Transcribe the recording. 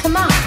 Come on.